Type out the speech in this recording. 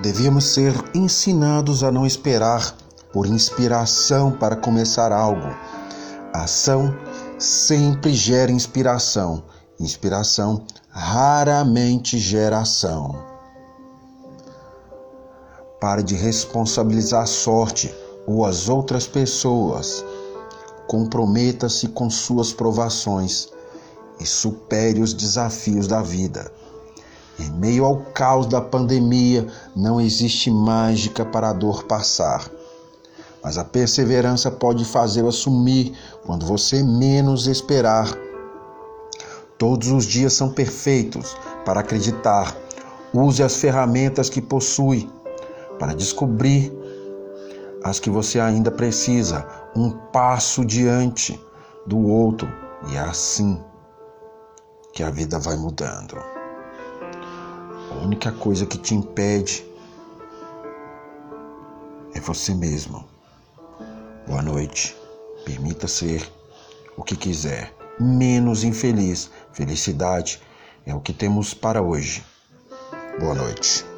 Devíamos ser ensinados a não esperar por inspiração para começar algo. Ação sempre gera inspiração. Inspiração raramente gera ação. Pare de responsabilizar a sorte ou as outras pessoas. Comprometa-se com suas provações e supere os desafios da vida. Em meio ao caos da pandemia, não existe mágica para a dor passar. Mas a perseverança pode fazê-la sumir quando você menos esperar. Todos os dias são perfeitos para acreditar. Use as ferramentas que possui para descobrir as que você ainda precisa, um passo diante do outro, e é assim que a vida vai mudando. Única coisa que te impede é você mesmo. Boa noite. Permita ser o que quiser, menos infeliz. Felicidade é o que temos para hoje. Boa noite.